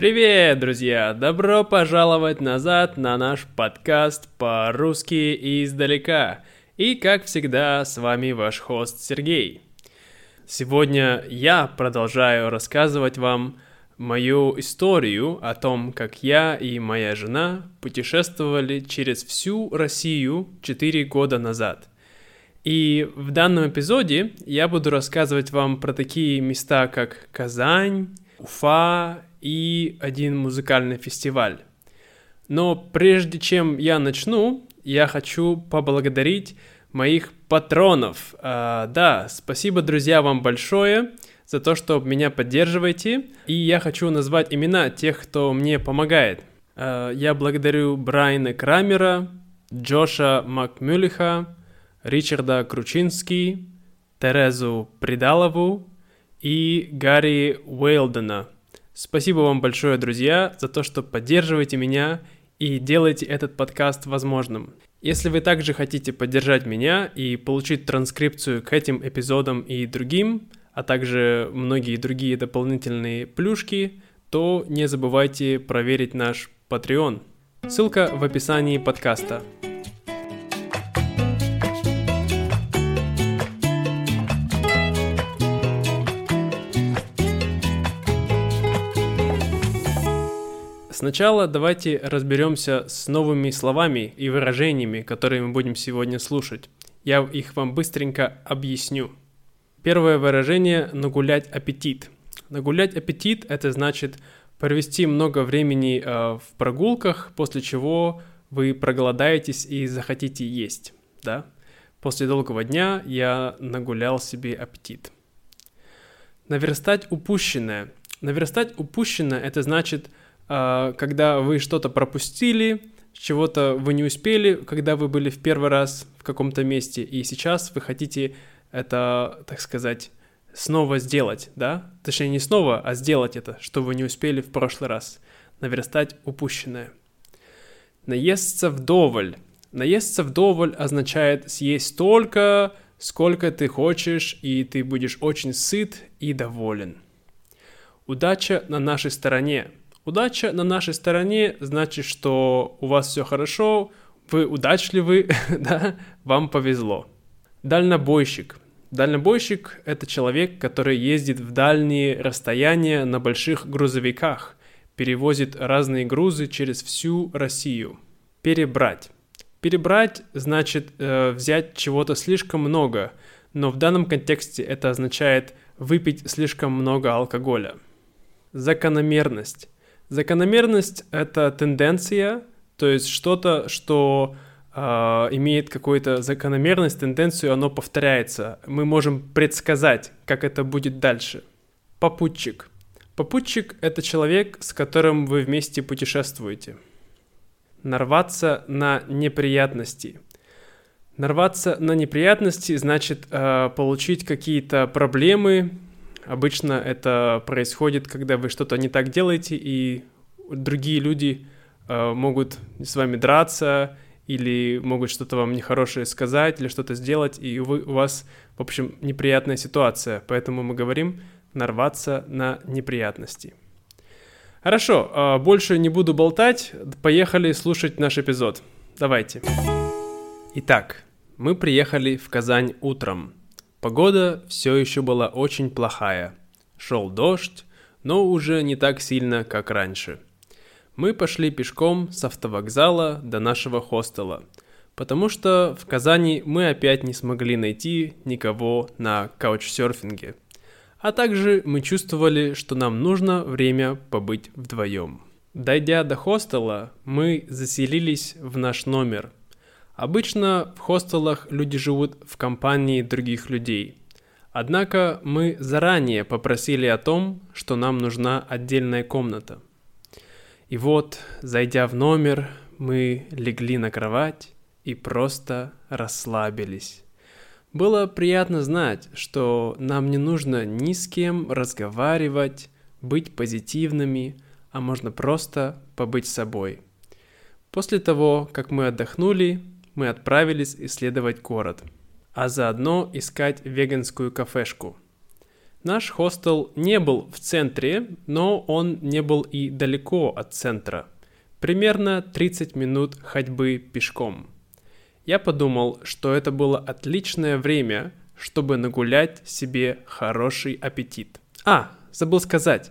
Привет, друзья! Добро пожаловать назад на наш подкаст по-русски издалека. И, как всегда, с вами ваш хост Сергей. Сегодня я продолжаю рассказывать вам мою историю о том, как я и моя жена путешествовали через всю Россию 4 года назад. И в данном эпизоде я буду рассказывать вам про такие места, как Казань, Уфа и один музыкальный фестиваль. Но прежде чем я начну, я хочу поблагодарить моих патронов. А, да, спасибо, друзья, вам большое за то, что меня поддерживаете. И я хочу назвать имена тех, кто мне помогает. Э, я благодарю Брайана Крамера, Джоша Макмюлиха, Ричарда Кручински, Терезу Придалову и Гарри Уэйлдена. Спасибо вам большое, друзья, за то, что поддерживаете меня и делаете этот подкаст возможным. Если вы также хотите поддержать меня и получить транскрипцию к этим эпизодам и другим, а также многие другие дополнительные плюшки, то не забывайте проверить наш Patreon. Ссылка в описании подкаста. Сначала давайте разберемся с новыми словами и выражениями, которые мы будем сегодня слушать. Я их вам быстренько объясню. Первое выражение – нагулять аппетит. Нагулять аппетит – это значит провести много времени э, в прогулках, после чего вы проголодаетесь и захотите есть, да? После долгого дня я нагулял себе аппетит. Наверстать упущенное. Наверстать упущенное – это значит, когда вы что-то пропустили, чего-то вы не успели, когда вы были в первый раз в каком-то месте, и сейчас вы хотите это, так сказать, снова сделать, да? Точнее, не снова, а сделать это, что вы не успели в прошлый раз. Наверстать упущенное. Наесться вдоволь. Наесться вдоволь означает съесть столько, сколько ты хочешь, и ты будешь очень сыт и доволен. Удача на нашей стороне. Удача на нашей стороне значит, что у вас все хорошо, вы удачливы, да, вам повезло. Дальнобойщик. Дальнобойщик – это человек, который ездит в дальние расстояния на больших грузовиках, перевозит разные грузы через всю Россию. Перебрать. Перебрать значит э, взять чего-то слишком много, но в данном контексте это означает выпить слишком много алкоголя. Закономерность. Закономерность – это тенденция, то есть что-то, что Uh, имеет какую-то закономерность, тенденцию, оно повторяется. Мы можем предсказать, как это будет дальше. Попутчик. Попутчик — это человек, с которым вы вместе путешествуете. Нарваться на неприятности. Нарваться на неприятности значит uh, получить какие-то проблемы. Обычно это происходит, когда вы что-то не так делаете, и другие люди uh, могут с вами драться, или могут что-то вам нехорошее сказать, или что-то сделать, и вы, у вас, в общем, неприятная ситуация. Поэтому мы говорим нарваться на неприятности. Хорошо, а, больше не буду болтать, поехали слушать наш эпизод. Давайте. Итак, мы приехали в Казань утром. Погода все еще была очень плохая. Шел дождь, но уже не так сильно, как раньше – мы пошли пешком с автовокзала до нашего хостела, потому что в Казани мы опять не смогли найти никого на каучсерфинге. А также мы чувствовали, что нам нужно время побыть вдвоем. Дойдя до хостела, мы заселились в наш номер. Обычно в хостелах люди живут в компании других людей. Однако мы заранее попросили о том, что нам нужна отдельная комната – и вот, зайдя в номер, мы легли на кровать и просто расслабились. Было приятно знать, что нам не нужно ни с кем разговаривать, быть позитивными, а можно просто побыть собой. После того, как мы отдохнули, мы отправились исследовать город, а заодно искать веганскую кафешку. Наш хостел не был в центре, но он не был и далеко от центра. Примерно 30 минут ходьбы пешком. Я подумал, что это было отличное время, чтобы нагулять себе хороший аппетит. А, забыл сказать,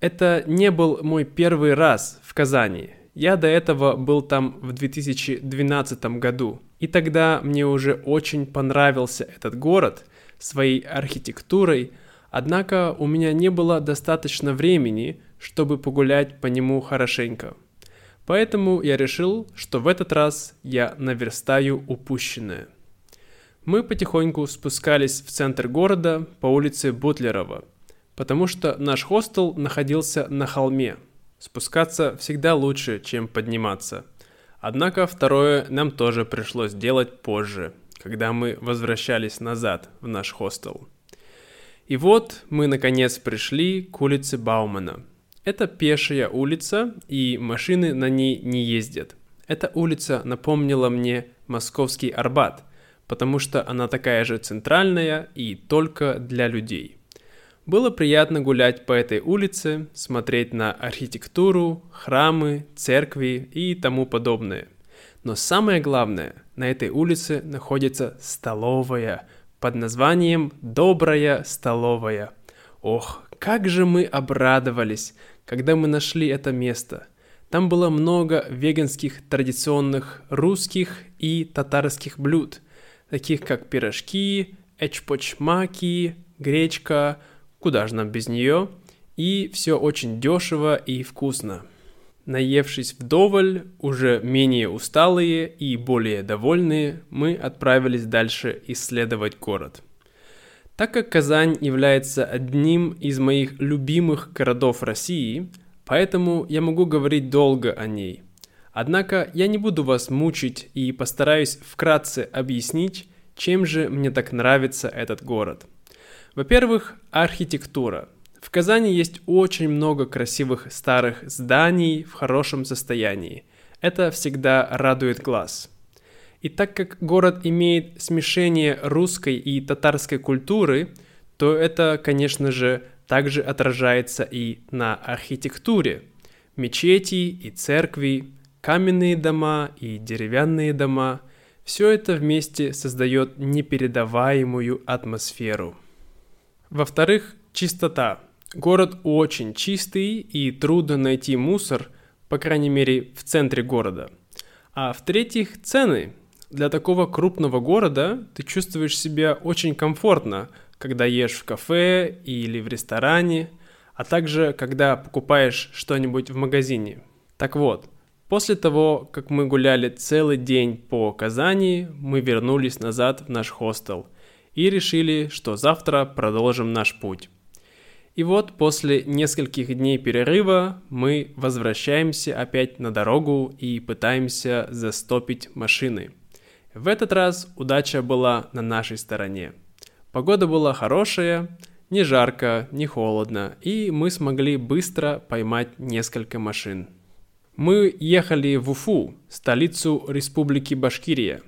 это не был мой первый раз в Казани. Я до этого был там в 2012 году. И тогда мне уже очень понравился этот город своей архитектурой, однако у меня не было достаточно времени, чтобы погулять по нему хорошенько. Поэтому я решил, что в этот раз я наверстаю упущенное. Мы потихоньку спускались в центр города по улице Бутлерова, потому что наш хостел находился на холме – Спускаться всегда лучше, чем подниматься. Однако второе нам тоже пришлось делать позже, когда мы возвращались назад в наш хостел. И вот мы наконец пришли к улице Баумана. Это пешая улица, и машины на ней не ездят. Эта улица напомнила мне московский Арбат, потому что она такая же центральная и только для людей. Было приятно гулять по этой улице, смотреть на архитектуру, храмы, церкви и тому подобное. Но самое главное, на этой улице находится столовая под названием «Добрая столовая». Ох, как же мы обрадовались, когда мы нашли это место. Там было много веганских традиционных русских и татарских блюд, таких как пирожки, эчпочмаки, гречка, Куда же нам без нее? И все очень дешево и вкусно. Наевшись вдоволь, уже менее усталые и более довольные, мы отправились дальше исследовать город. Так как Казань является одним из моих любимых городов России, поэтому я могу говорить долго о ней. Однако я не буду вас мучить и постараюсь вкратце объяснить, чем же мне так нравится этот город – во-первых, архитектура. В Казани есть очень много красивых старых зданий в хорошем состоянии. Это всегда радует глаз. И так как город имеет смешение русской и татарской культуры, то это, конечно же, также отражается и на архитектуре. Мечети и церкви, каменные дома и деревянные дома – все это вместе создает непередаваемую атмосферу. Во-вторых, чистота. Город очень чистый и трудно найти мусор, по крайней мере в центре города. А в-третьих, цены. Для такого крупного города ты чувствуешь себя очень комфортно, когда ешь в кафе или в ресторане, а также когда покупаешь что-нибудь в магазине. Так вот, после того, как мы гуляли целый день по Казани, мы вернулись назад в наш хостел – и решили, что завтра продолжим наш путь. И вот после нескольких дней перерыва мы возвращаемся опять на дорогу и пытаемся застопить машины. В этот раз удача была на нашей стороне. Погода была хорошая, не жарко, не холодно, и мы смогли быстро поймать несколько машин. Мы ехали в Уфу, столицу Республики Башкирия –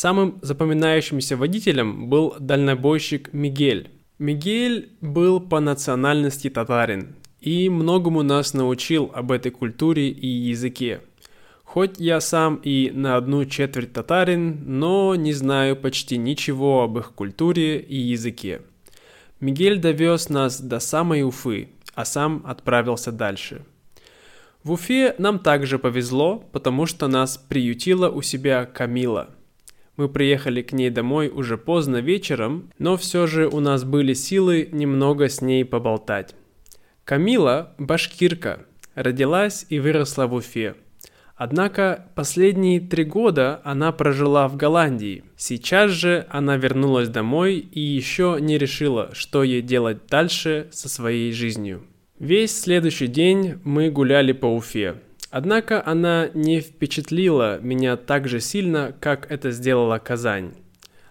Самым запоминающимся водителем был дальнобойщик Мигель. Мигель был по национальности татарин и многому нас научил об этой культуре и языке. Хоть я сам и на одну четверть татарин, но не знаю почти ничего об их культуре и языке. Мигель довез нас до самой Уфы, а сам отправился дальше. В Уфе нам также повезло, потому что нас приютила у себя Камила – мы приехали к ней домой уже поздно вечером, но все же у нас были силы немного с ней поболтать. Камила – башкирка, родилась и выросла в Уфе. Однако последние три года она прожила в Голландии. Сейчас же она вернулась домой и еще не решила, что ей делать дальше со своей жизнью. Весь следующий день мы гуляли по Уфе. Однако она не впечатлила меня так же сильно, как это сделала Казань.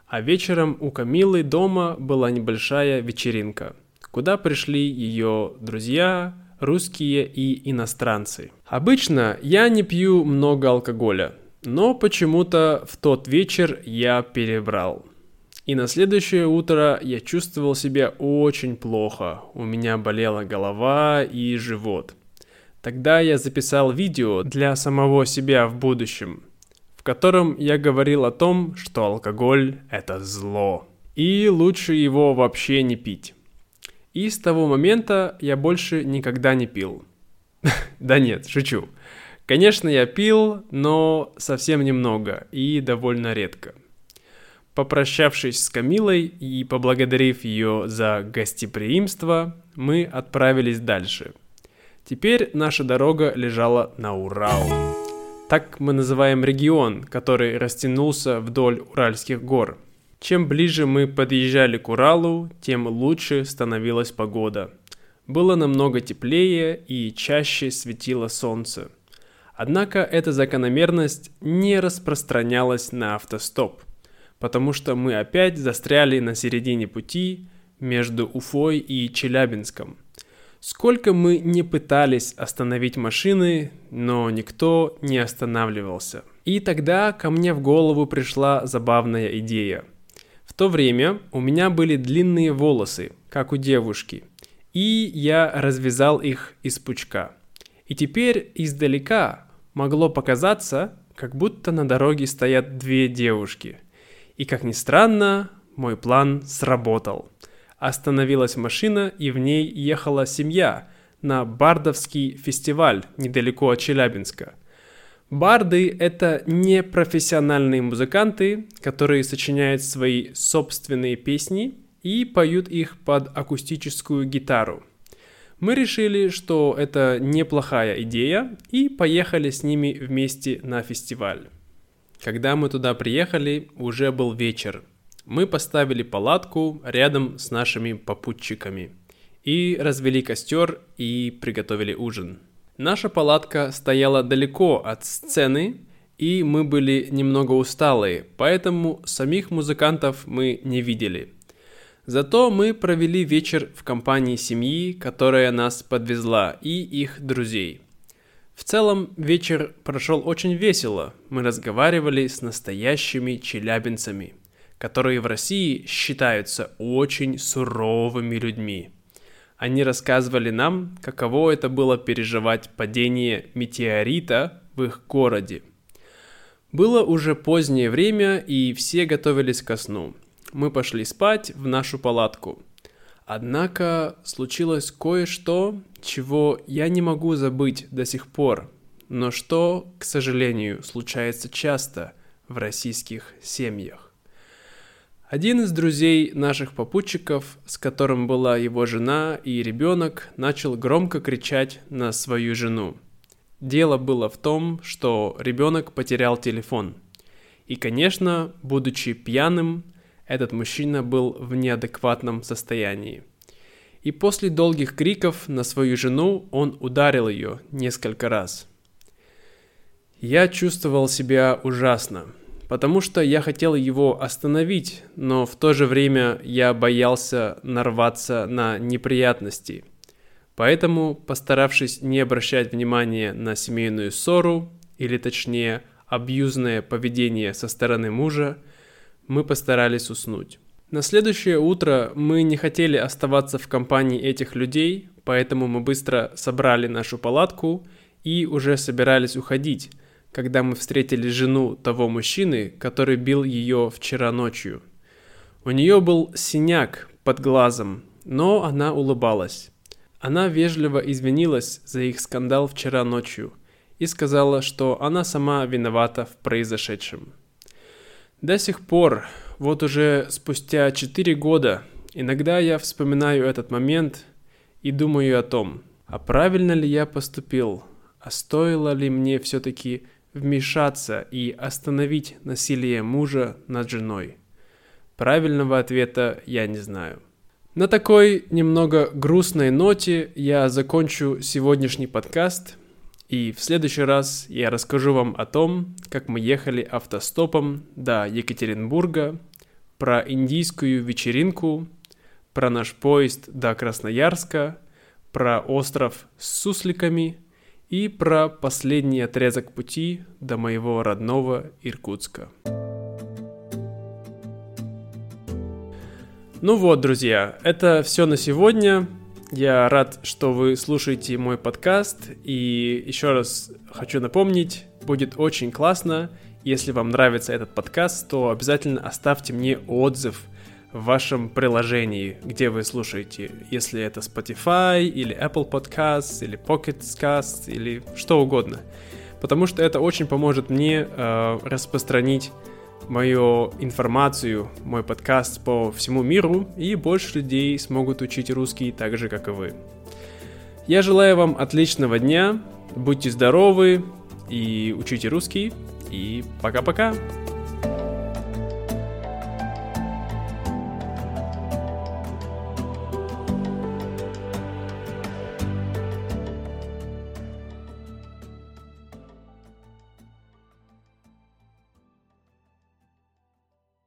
А вечером у Камилы дома была небольшая вечеринка, куда пришли ее друзья, русские и иностранцы. Обычно я не пью много алкоголя, но почему-то в тот вечер я перебрал. И на следующее утро я чувствовал себя очень плохо. У меня болела голова и живот. Тогда я записал видео для самого себя в будущем, в котором я говорил о том, что алкоголь – это зло. И лучше его вообще не пить. И с того момента я больше никогда не пил. Да нет, шучу. Конечно, я пил, но совсем немного и довольно редко. Попрощавшись с Камилой и поблагодарив ее за гостеприимство, мы отправились дальше. Теперь наша дорога лежала на Урал. Так мы называем регион, который растянулся вдоль Уральских гор. Чем ближе мы подъезжали к Уралу, тем лучше становилась погода. Было намного теплее и чаще светило солнце. Однако эта закономерность не распространялась на автостоп потому что мы опять застряли на середине пути между Уфой и Челябинском. Сколько мы не пытались остановить машины, но никто не останавливался. И тогда ко мне в голову пришла забавная идея. В то время у меня были длинные волосы, как у девушки, и я развязал их из пучка. И теперь издалека могло показаться, как будто на дороге стоят две девушки – и как ни странно, мой план сработал. Остановилась машина, и в ней ехала семья на Бардовский фестиваль недалеко от Челябинска. Барды — это непрофессиональные музыканты, которые сочиняют свои собственные песни и поют их под акустическую гитару. Мы решили, что это неплохая идея, и поехали с ними вместе на фестиваль. Когда мы туда приехали, уже был вечер. Мы поставили палатку рядом с нашими попутчиками и развели костер и приготовили ужин. Наша палатка стояла далеко от сцены, и мы были немного усталые, поэтому самих музыкантов мы не видели. Зато мы провели вечер в компании семьи, которая нас подвезла, и их друзей – в целом, вечер прошел очень весело. Мы разговаривали с настоящими челябинцами, которые в России считаются очень суровыми людьми. Они рассказывали нам, каково это было переживать падение метеорита в их городе. Было уже позднее время, и все готовились ко сну. Мы пошли спать в нашу палатку. Однако случилось кое-что, чего я не могу забыть до сих пор, но что, к сожалению, случается часто в российских семьях. Один из друзей наших попутчиков, с которым была его жена и ребенок, начал громко кричать на свою жену. Дело было в том, что ребенок потерял телефон. И, конечно, будучи пьяным, этот мужчина был в неадекватном состоянии. И после долгих криков на свою жену он ударил ее несколько раз. Я чувствовал себя ужасно, потому что я хотел его остановить, но в то же время я боялся нарваться на неприятности. Поэтому, постаравшись не обращать внимания на семейную ссору, или точнее, абьюзное поведение со стороны мужа, мы постарались уснуть. На следующее утро мы не хотели оставаться в компании этих людей, поэтому мы быстро собрали нашу палатку и уже собирались уходить, когда мы встретили жену того мужчины, который бил ее вчера ночью. У нее был синяк под глазом, но она улыбалась. Она вежливо извинилась за их скандал вчера ночью и сказала, что она сама виновата в произошедшем. До сих пор вот уже спустя 4 года иногда я вспоминаю этот момент и думаю о том, а правильно ли я поступил, а стоило ли мне все-таки вмешаться и остановить насилие мужа над женой. Правильного ответа я не знаю. На такой немного грустной ноте я закончу сегодняшний подкаст – и в следующий раз я расскажу вам о том, как мы ехали автостопом до Екатеринбурга, про индийскую вечеринку, про наш поезд до Красноярска, про остров с сусликами и про последний отрезок пути до моего родного Иркутска. Ну вот, друзья, это все на сегодня. Я рад, что вы слушаете мой подкаст. И еще раз хочу напомнить, будет очень классно, если вам нравится этот подкаст, то обязательно оставьте мне отзыв в вашем приложении, где вы слушаете. Если это Spotify, или Apple Podcasts, или Pocket Casts, или что угодно. Потому что это очень поможет мне э, распространить мою информацию, мой подкаст по всему миру, и больше людей смогут учить русский так же, как и вы. Я желаю вам отличного дня, будьте здоровы и учите русский, и пока-пока!